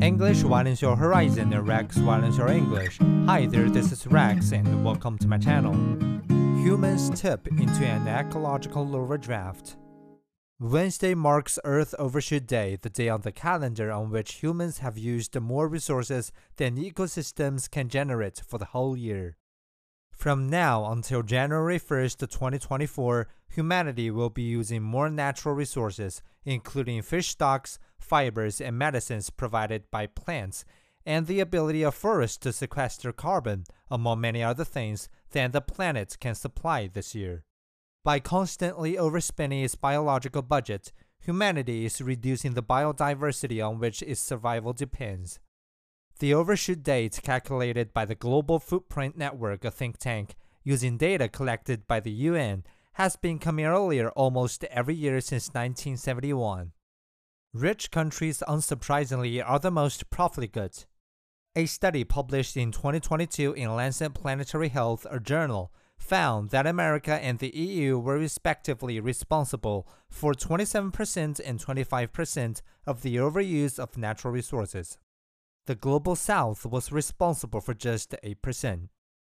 English widens your horizon and Rex widens your English. Hi there, this is Rex and welcome to my channel. Humans tip into an ecological overdraft. Wednesday marks Earth Overshoot Day, the day on the calendar on which humans have used more resources than ecosystems can generate for the whole year. From now until January 1st, 2024, humanity will be using more natural resources, including fish stocks, fibers, and medicines provided by plants, and the ability of forests to sequester carbon, among many other things, than the planet can supply this year. By constantly overspending its biological budget, humanity is reducing the biodiversity on which its survival depends. The overshoot date calculated by the Global Footprint Network, a think tank, using data collected by the UN, has been coming earlier almost every year since 1971. Rich countries, unsurprisingly, are the most profligate. A study published in 2022 in Lancet Planetary Health, a journal, found that America and the EU were respectively responsible for 27% and 25% of the overuse of natural resources the global south was responsible for just 8%.